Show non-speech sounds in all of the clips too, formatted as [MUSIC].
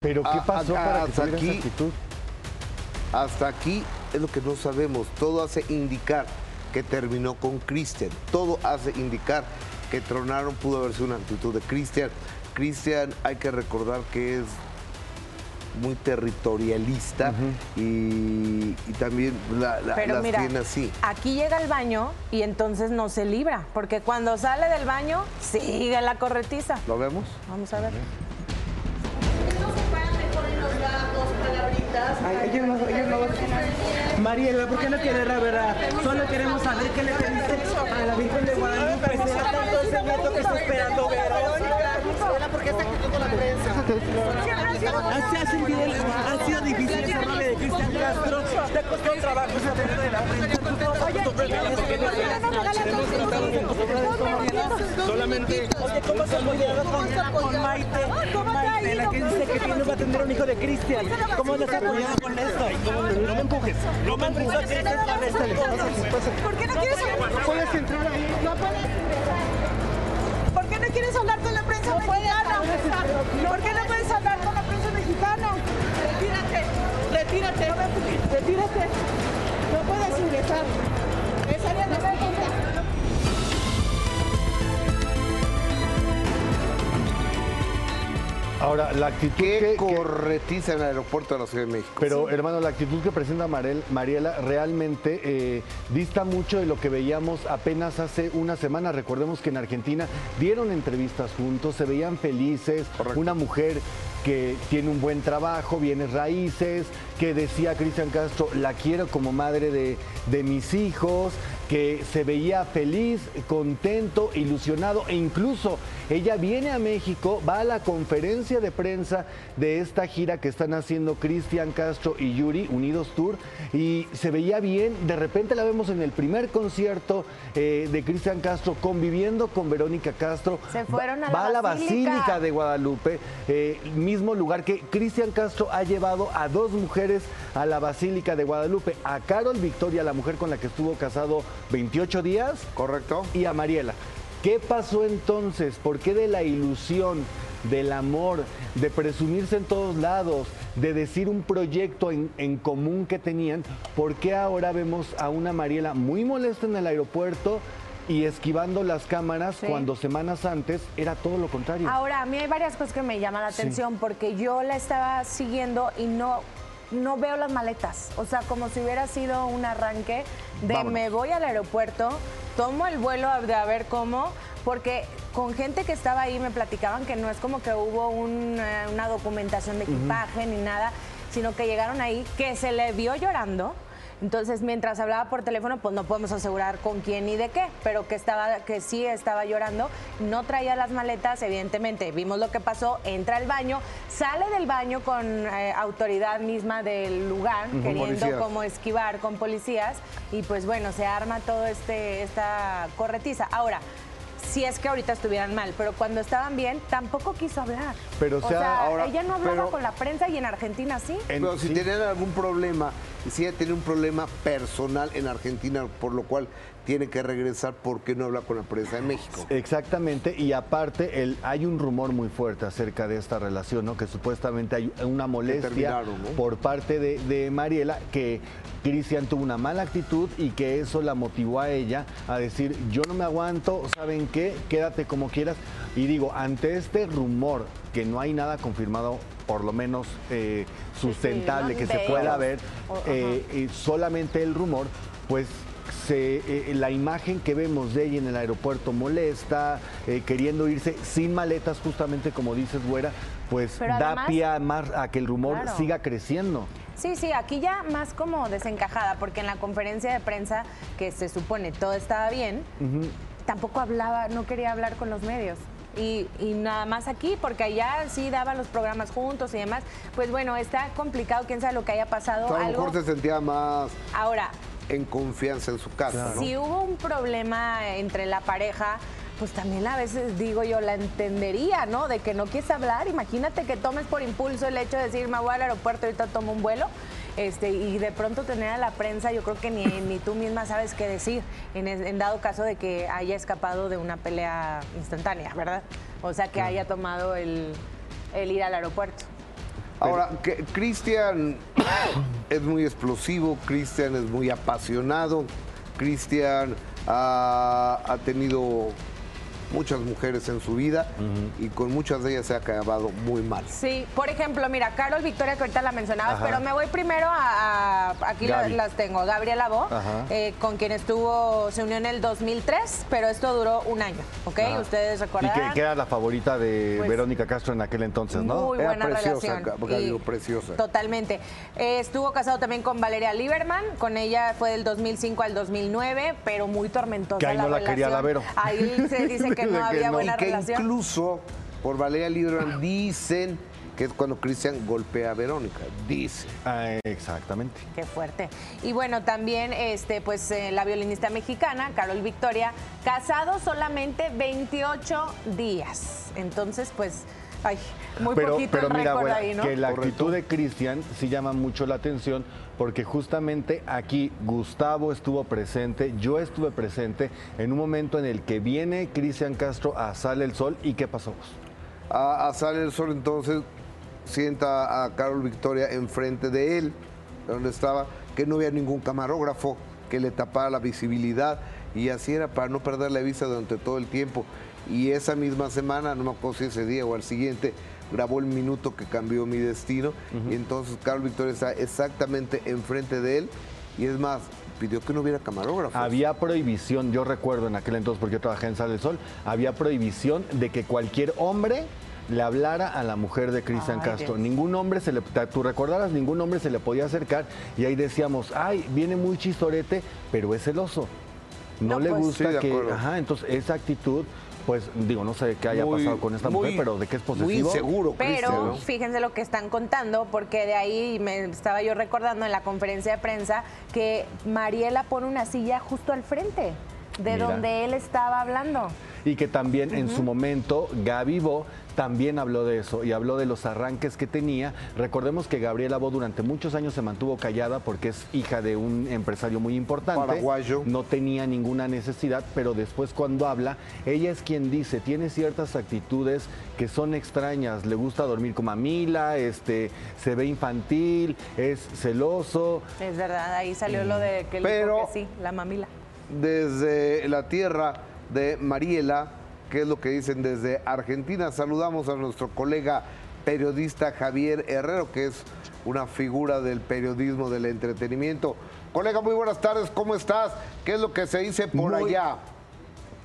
Pero ¿qué Ah, pasó ah, para que hasta esa aquí. actitud? Hasta aquí es lo que no sabemos. Todo hace indicar que terminó con Cristian. Todo hace indicar que tronaron pudo haber sido una actitud de Cristian. Cristian hay que recordar que es muy territorialista y, y también la, la- Pero las mira, tiene así. aquí llega al baño y entonces no se libra, porque cuando sale del baño sigue la corretiza. ¿Lo vemos? Vamos a ver. Ay, ellos no, ellos no. Mariela, ¿por qué no quieres la verdad? Solo queremos saber qué le pediste a la Virgen de Guadalupe. Será tanto que está esperando Verónica. ¿Por qué está quitando la prensa? Así ha sido, ha sido difícil rol de Cristian Castro. Te costó trabajo salir de la prensa. Solamente. ¿cómo se apoyado con Maite? Maite, la que dice que no va a tener un hijo de Cristian. ¿Cómo les ha apoyado con esto? No me empujes, no me empujes. ¿Por qué no quieres hablar? Puedes entrar ahí. No puedes ¿Por qué no quieres hablar con la prensa mexicana? ¿Por qué no puedes hablar con la prensa mexicana? Retírate, retírate, retírate. No puedes ingresar. Es área de Ahora, la actitud ¿Qué que, que- corretiza en el aeropuerto de la Ciudad de México? Pero, hermano, la actitud que presenta Marel- Mariela realmente eh, dista mucho de lo que veíamos apenas hace una semana. Recordemos que en Argentina dieron entrevistas juntos, se veían felices. Una mujer que tiene un buen trabajo, bienes raíces, que decía Cristian Castro, la quiero como madre de, de mis hijos, que se veía feliz, contento, ilusionado e incluso ella viene a México, va a la conferencia de prensa de esta gira que están haciendo Cristian Castro y Yuri, Unidos Tour, y se veía bien, de repente la vemos en el primer concierto eh, de Cristian Castro conviviendo con Verónica Castro, Se fueron a la va a la Basílica. Basílica de Guadalupe, eh, mismo lugar que Cristian Castro ha llevado a dos mujeres a la Basílica de Guadalupe, a Carol Victoria, la mujer con la que estuvo casado 28 días, correcto, y a Mariela. ¿Qué pasó entonces? ¿Por qué de la ilusión, del amor, de presumirse en todos lados, de decir un proyecto en, en común que tenían, por qué ahora vemos a una Mariela muy molesta en el aeropuerto y esquivando las cámaras Sí. cuando semanas antes era todo lo contrario? Ahora, a mí hay varias cosas que me llaman la Sí. atención porque yo la estaba siguiendo y no, no veo las maletas. O sea, como si hubiera sido un arranque de Vámonos. me voy al aeropuerto, tomo el vuelo de a ver cómo, porque con gente que estaba ahí me platicaban que no es como que hubo un, eh, una documentación de equipaje ni nada, sino que llegaron ahí, que se le vio llorando. Entonces, mientras hablaba por teléfono, pues no podemos asegurar con quién ni de qué, pero que estaba, que sí estaba llorando, no traía las maletas, evidentemente. Vimos lo que pasó, entra al baño, sale del baño con eh, autoridad misma del lugar, queriendo Policías. como esquivar con policías, y pues bueno, se arma todo este esta corretiza. Ahora. Si es que ahorita estuvieran mal, pero cuando estaban bien, tampoco quiso hablar. Pero, o o sea, sea, ahora- ella no hablaba pero- con la prensa y en Argentina sí. Pero si tenían algún problema, si ella tiene un problema personal en Argentina, por lo cual tiene que regresar, ¿por qué no habla con la prensa de México? Exactamente, y aparte el, hay un rumor muy fuerte acerca de esta relación, ¿no? que supuestamente hay una molestia por parte de, de Mariela, que Cristian tuvo una mala actitud y que eso la motivó a ella a decir, yo no me aguanto, ¿saben qué? Quédate como quieras. Y digo, ante este rumor, que no hay nada confirmado, por lo menos eh, sustentable, ¿no? que se pueda ver, eh, solamente el rumor, pues se, eh, la imagen que vemos de ella en el aeropuerto molesta, eh, queriendo irse sin maletas, justamente como dices, güera, pues Pero da además- pie a, más, a que el rumor Claro. siga creciendo. Sí, sí, aquí ya más como desencajada, porque en la conferencia de prensa, que se supone todo estaba bien, tampoco hablaba, no quería hablar con los medios. y, y nada más aquí, porque allá sí daban los programas juntos y demás. Pues bueno, está complicado, quién sabe lo que haya pasado. O sea, a lo algo. mejor se sentía más Ahora, en confianza en su casa, ¿no? si hubo un problema entre la pareja, pues también a veces digo yo la entendería, ¿no? De que no quieres hablar. Imagínate que tomes por impulso el hecho de decir, me voy al aeropuerto, ahorita tomo un vuelo. Este, y de pronto tener a la prensa, yo creo que ni, ni tú misma sabes qué decir, en, dado caso de que haya escapado de una pelea instantánea, ¿verdad? O sea, que haya tomado el, el ir al aeropuerto. Ahora, Cristian [COUGHS] es muy explosivo, Cristian es muy apasionado, Cristian ha, ha tenido muchas mujeres en su vida y con muchas de ellas se ha acabado muy mal. Sí, por ejemplo, mira, Carol Victoria, que ahorita la mencionabas, Ajá. pero me voy primero a. a- aquí las tengo. Gabriela Bo, eh, con quien estuvo, se unió en el 2003, pero esto duró un año, ¿ok? Ajá. Ustedes Y recordarán. que, que era la favorita de Pues, Verónica Castro en aquel entonces, ¿no? Muy Era buena preciosa, relación. Y- preciosa. Totalmente. Eh, estuvo casado también con Valeria Lieberman, con ella fue del 2005 al 2009, pero muy tormentosa Que ahí la no la quería la. Vero. Ahí se dice [LAUGHS] que no [LAUGHS] que había no. buena y que relación. incluso por Valeria Lieberman [LAUGHS] dicen que es cuando Cristian golpea a Verónica, dice. Ah, exactamente. Qué fuerte. Y bueno, también este, pues, eh, la violinista mexicana, Carol Victoria, casado solamente 28 días. Entonces, pues, ay, muy pero, poquito pero el mira, ahí, ¿no? que la Correcto. actitud de Cristian sí llama mucho la atención porque justamente aquí Gustavo estuvo presente, yo estuve presente en un momento en el que viene Cristian Castro a Sale el Sol y ¿qué pasó? A, a Sale el Sol entonces sienta a Carol Victoria enfrente de él, donde estaba, que no había ningún camarógrafo que le tapara la visibilidad y así era para no perder la vista durante todo el tiempo. Y esa misma semana, no me acuerdo si ese día o al siguiente, grabó el minuto que cambió mi destino y entonces Carol Victoria está exactamente enfrente de él y es más, pidió que no hubiera camarógrafo. Había prohibición, yo recuerdo en aquel entonces porque yo trabajé en Sale el Sol, había prohibición de que cualquier hombre le hablara a la mujer de Cristian Ay, Castro. Dios. Ningún hombre se le, tú recordarás, ningún hombre se le podía acercar y ahí decíamos, ay, viene muy chistorete, pero es celoso. No, No, le pues. gusta Sí, que, ajá, entonces esa actitud, pues digo, no sé qué haya Muy- pasado con esta muy- mujer, pero de qué es Muy posesivo. inseguro, Pero Cristian, ¿no? fíjense lo que están contando, porque de ahí me estaba yo recordando en la conferencia de prensa que Mariela pone una silla justo al frente de Mira. donde él estaba hablando. Y que también en su momento Gaby Bo también habló de eso y habló de los arranques que tenía. Recordemos que Gabriela Bo durante muchos años se mantuvo callada porque es hija de un empresario muy importante. Paraguayo. No tenía ninguna necesidad, pero después cuando habla, ella es quien dice, tiene ciertas actitudes que son extrañas. Le gusta dormir con mamila, este, se ve infantil, es celoso. Es verdad, ahí salió lo de que él Pero- dijo que sí, la mamila. Desde la tierra de Mariela, que es lo que dicen desde Argentina. Saludamos a nuestro colega periodista Javier Herrero, que es una figura del periodismo del entretenimiento. Colega, muy buenas tardes, ¿cómo estás? ¿Qué es lo que se dice por Muy- allá?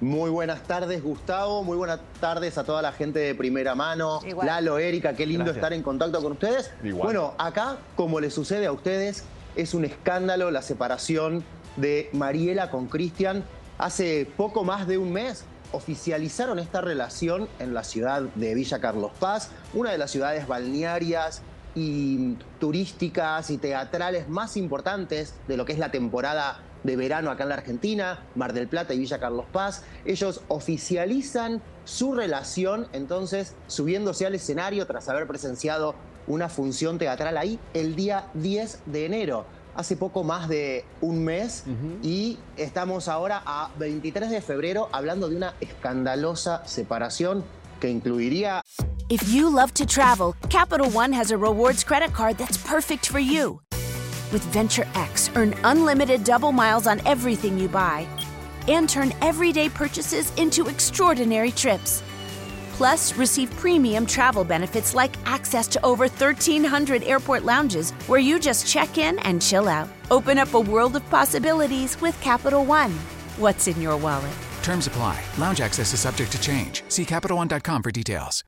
Muy buenas tardes, Gustavo. Muy buenas tardes a toda la gente de primera mano. Igual. Lalo, Erika, qué lindo Gracias. estar en contacto con ustedes. Igual. Bueno, acá, como le sucede a ustedes, es un escándalo la separación de Mariela con Cristian. Hace poco más de un mes oficializaron esta relación en la ciudad de Villa Carlos Paz, una de las ciudades balnearias y turísticas y teatrales más importantes de lo que es la temporada de verano acá en la Argentina, Mar del Plata y Villa Carlos Paz. Ellos oficializan su relación, entonces subiéndose al escenario tras haber presenciado una función teatral ahí el día 10 de enero. Hace poco más de un mes y estamos ahora a 23 de febrero hablando de una escandalosa separación que incluiría If you love to travel, Capital One has a rewards credit card that's perfect for you. With Venture X, earn unlimited double miles on everything you buy and turn everyday purchases into extraordinary trips. Plus, receive premium travel benefits like access to over 1,300 airport lounges where you just check in and chill out. Open up a world of possibilities with Capital One. What's in your wallet? Terms apply. Lounge access is subject to change. See CapitalOne.com for details.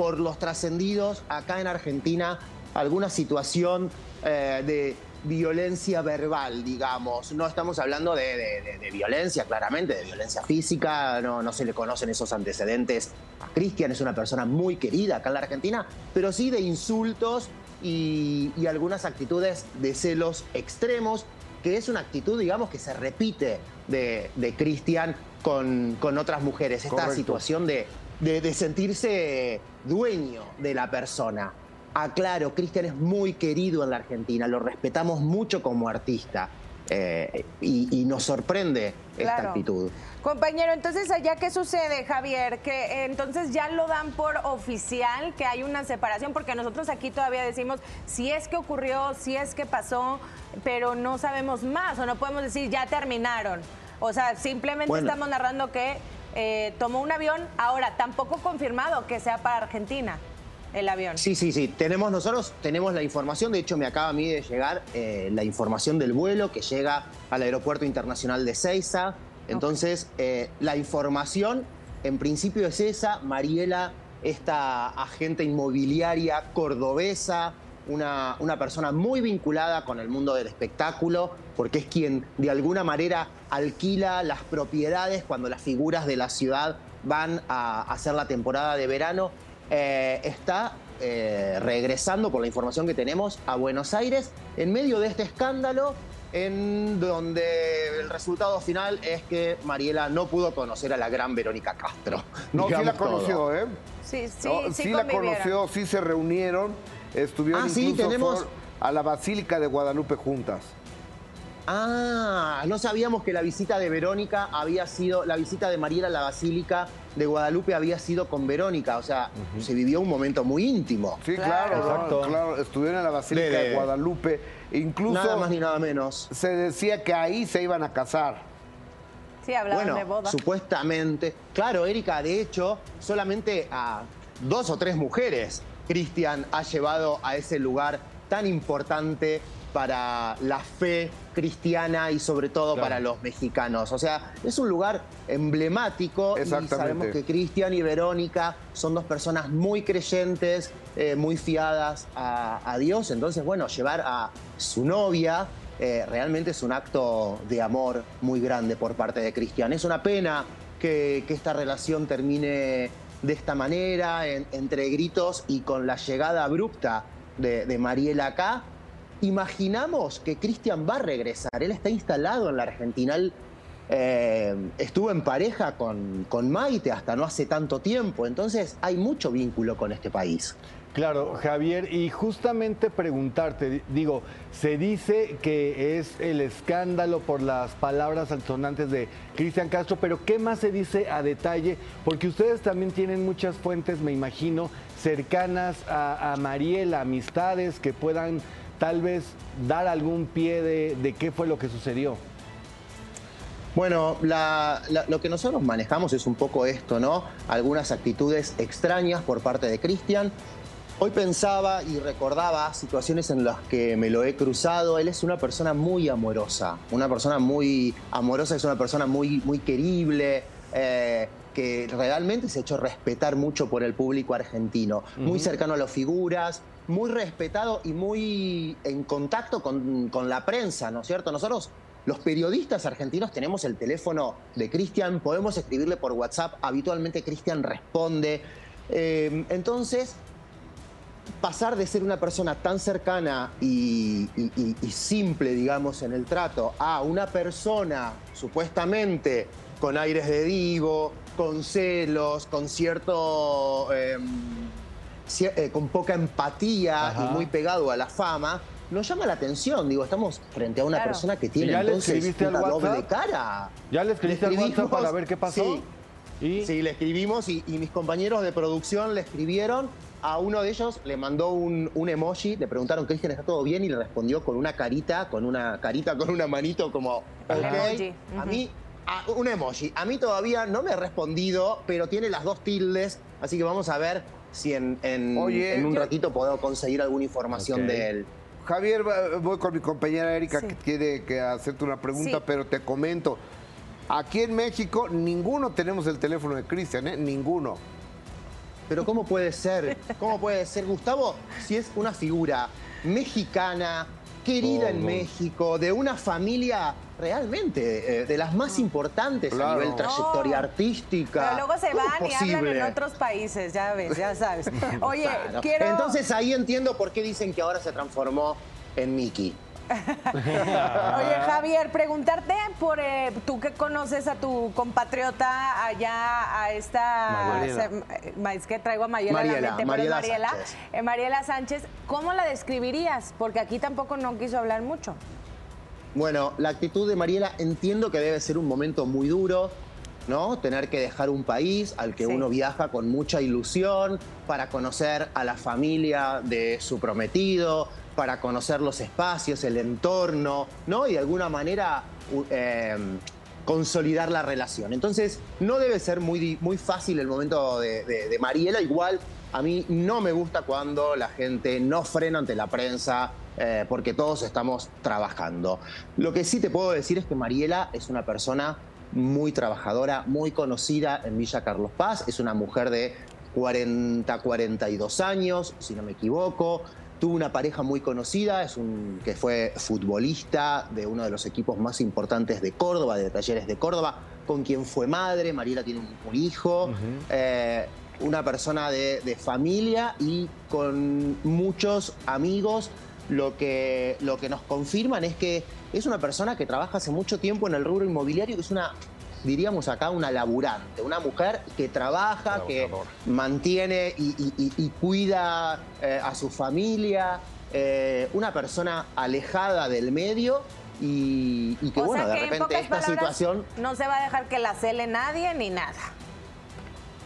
por los trascendidos acá en Argentina alguna situación eh, de violencia verbal, digamos. No estamos hablando de, de- de- de violencia, claramente, de violencia física, no, no se le conocen esos antecedentes. A Cristian es una persona muy querida acá en la Argentina, pero sí de insultos y, y algunas actitudes de celos extremos, que es una actitud, digamos, que se repite de, Cristian con, con otras mujeres. Esta Correcto. situación de sentirse dueño de la persona. Aclaro, Cristian es muy querido en la Argentina, lo respetamos mucho como artista eh, y, y nos sorprende esta actitud. Compañero, entonces allá qué sucede, Javier, que eh, entonces ya lo dan por oficial, que hay una separación, porque nosotros aquí todavía decimos si es que ocurrió, si es que pasó, pero no sabemos más o no podemos decir ya terminaron. O sea, simplemente Bueno. estamos narrando que eh, tomó un avión, ahora tampoco confirmado que sea para Argentina el avión. Sí, sí, sí. Tenemos nosotros, tenemos la información. De hecho, me acaba a mí de llegar eh, la información del vuelo que llega al Aeropuerto Internacional de Ceiza. Entonces, eh, la información en principio es esa. Mariela, esta agente inmobiliaria cordobesa, una, una persona muy vinculada con el mundo del espectáculo, porque es quien de alguna manera alquila las propiedades cuando las figuras de la ciudad van a hacer la temporada de verano eh, está eh, regresando, por la información que tenemos, a Buenos Aires en medio de este escándalo en donde el resultado final es que Mariela no pudo conocer a la gran Verónica Castro. [LAUGHS] No, sí la todo. conoció, ¿eh? Sí, sí, No, sí, sí la conoció, sí se reunieron, estuvieron Ah, sí, incluso tenemos- por- a la Basílica de Guadalupe juntas. Ah, no sabíamos que la visita de Verónica había sido, la visita de Mariela a la Basílica de Guadalupe había sido con Verónica, o sea, se vivió un momento muy íntimo. Sí, claro, claro, estuvieron en la Basílica De- de, Guadalupe. Incluso Nada más ni nada menos. se decía que ahí se iban a casar. Sí, hablaban Bueno, de boda. supuestamente. Claro, Erika, de hecho, solamente a dos o tres mujeres Cristian ha llevado a ese lugar tan importante para la fe cristiana y sobre todo Claro. para los mexicanos. O sea, es un lugar emblemático y sabemos que Cristian y Verónica son dos personas muy creyentes, eh, muy fiadas a, a Dios. Entonces, bueno, llevar a su novia eh, realmente es un acto de amor muy grande por parte de Cristian. Es una pena que, que esta relación termine de esta manera, en- entre gritos y con la llegada abrupta de, de Mariela acá. Imaginamos que Cristian va a regresar. Él está instalado en la Argentina. Él eh, estuvo en pareja con, con Maite hasta no hace tanto tiempo. Entonces hay mucho vínculo con este país. Claro, Javier, y justamente preguntarte, di- digo, se dice que es el escándalo por las palabras altisonantes de Cristian Castro, pero ¿qué más se dice a detalle? Porque ustedes también tienen muchas fuentes, me imagino, cercanas a, a Mariela, amistades que puedan tal vez dar algún pie de, de qué fue lo que sucedió. Bueno, la- la- lo que nosotros manejamos es un poco esto, ¿no? Algunas actitudes extrañas por parte de Cristian. Hoy pensaba y recordaba situaciones en las que me lo he cruzado. Él es una persona muy amorosa, una persona muy amorosa, es una persona muy, muy querible, eh, que realmente se ha hecho respetar mucho por el público argentino, muy cercano a las figuras, muy respetado y muy en contacto con, con la prensa, ¿no es cierto? Nosotros los periodistas argentinos tenemos el teléfono de Cristian, podemos escribirle por WhatsApp, habitualmente Cristian responde. Eh, entonces, pasar de ser una persona tan cercana y, simple, digamos, en el trato, a una persona supuestamente con aires de divo, con celos, con cierto... cier- eh, con poca empatía Ajá. y muy pegado a la fama, nos llama la atención. Digo, estamos frente a una Claro. persona que tiene ¿Ya le entonces una doble cara. ¿Ya le escribiste al WhatsApp para ver qué pasó? Sí, Y Sí, le escribimos y, y mis compañeros de producción le escribieron. A uno de ellos le mandó un, un emoji, le preguntaron, Cristian, ¿está todo bien? Y le respondió con una carita, con una carita, con una manito como, ok. emoji, A mí, a- un emoji. A mí todavía no me ha respondido, pero tiene las dos tildes, así que vamos a ver si en, en- Oye, en un yo- ratito puedo conseguir alguna información de él. Javier, voy con mi compañera Erika Sí. que tiene que hacerte una pregunta, Sí. pero te comento. Aquí en México ninguno tenemos el teléfono de Cristian, ¿eh? Ninguno. Pero ¿cómo puede ser? ¿Cómo puede ser, Gustavo? Si es una figura mexicana, querida en. México, de una familia realmente eh, de las más importantes a Claro. nivel trayectoria No. artística. Pero luego se ¿Cómo van y hablan en otros países, ya ves, ya sabes. [LAUGHS] Oye, Claro. quiero... Entonces ahí entiendo por qué dicen que ahora se transformó en Mickey. [LAUGHS] Oye, Javier, preguntarte por eh, tú que conoces a tu compatriota allá, a esta. Se- es que traigo a Mariela, Mariela, en la mente, Mariela Mariela. Sánchez. eh, Mariela Sánchez, ¿cómo la describirías? Porque aquí tampoco no quiso hablar mucho. Bueno, la actitud de Mariela entiendo que debe ser un momento muy duro, ¿no? Tener que dejar un país al que Sí. uno viaja con mucha ilusión para conocer a la familia de su prometido, para conocer los espacios, el entorno, ¿no? Y de alguna manera eh, consolidar la relación. Entonces, no debe ser muy, muy fácil el momento de Mariela. Igual, a mí no me gusta cuando la gente no frena ante la prensa, eh, porque todos estamos trabajando. Lo que sí te puedo decir es que Mariela es una persona muy trabajadora, muy conocida en Villa Carlos Paz. Es una mujer de 40, 42 años, si no me equivoco. Tuvo una pareja muy conocida, es un, que fue futbolista de uno de los equipos más importantes de Córdoba, de Talleres de Córdoba, con quien fue madre. Mariela tiene un, un hijo. Eh, una persona de, de familia y con muchos amigos. Lo que, lo que nos confirman es que es una persona que trabaja hace mucho tiempo en el rubro inmobiliario, que es una, diríamos acá, una laburante, una mujer que trabaja, que mantiene y, y- y- y cuida eh, a su familia, eh, una persona alejada del medio y, y que, o bueno, sea de que repente pocas esta situación no se va a dejar que la cele nadie ni nada.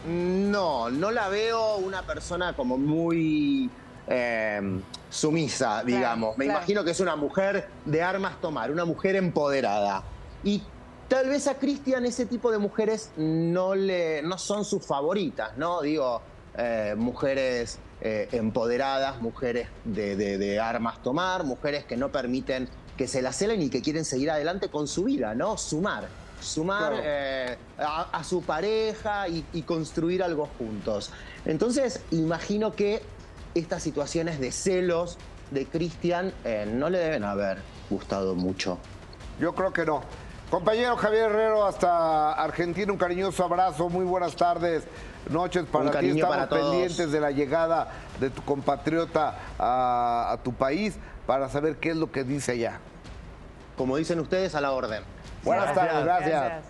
No, no la veo una persona como muy eh, sumisa, digamos. Me claro. imagino que es una mujer de armas tomar, una mujer empoderada. Y tal vez a Cristian ese tipo de mujeres no, le, no son sus favoritas, ¿no? Digo, eh, mujeres eh, empoderadas, mujeres de, de- de armas tomar, mujeres que no permiten que se la celen y que quieren seguir adelante con su vida, ¿no? Sumar. Sumar Claro. eh, a, a su pareja y, y construir algo juntos. Entonces, imagino que estas situaciones de celos de Cristian eh, no le deben haber gustado mucho. Yo creo que no. Compañero Javier Herrero, hasta Argentina, un cariñoso abrazo, muy buenas tardes, noches para ti. Estamos para todos. pendientes de la llegada de tu compatriota a, a tu país para saber qué es lo que dice allá. Como dicen ustedes, a la orden. Buenas tardes, gracias.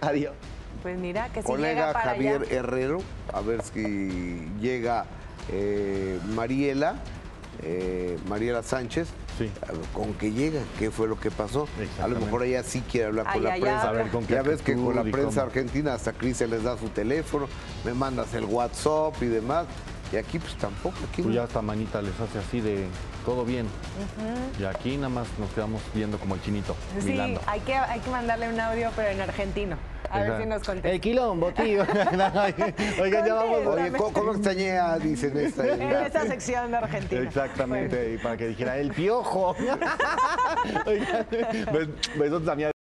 Adiós. Pues mira, que si Colega llega para Javier allá. Herrero, a ver si llega eh, Mariela, eh, Mariela Sánchez. Sí. ¿Con qué llega? ¿Qué fue lo que pasó? A lo mejor ella sí quiere hablar con Ay, la ay, prensa. A ver, con ya ves que con la prensa cómo. argentina hasta Cristian les da su teléfono, me mandas el WhatsApp y demás. Y aquí pues tampoco. Aquí Tú no. ya hasta manita les hace así de todo bien. Y aquí nada más nos quedamos viendo como el chinito, Sí, hay que, hay que mandarle un audio, pero en argentino. A ver si nos contesta. El quilombo, tío. [LAUGHS] Oigan, ya vamos. Oye, ¿cómo, extrañé a, dicen esta? En esta sección de Argentina. Exactamente, y para que dijera el piojo. [LAUGHS] Oigan, bes- besos mi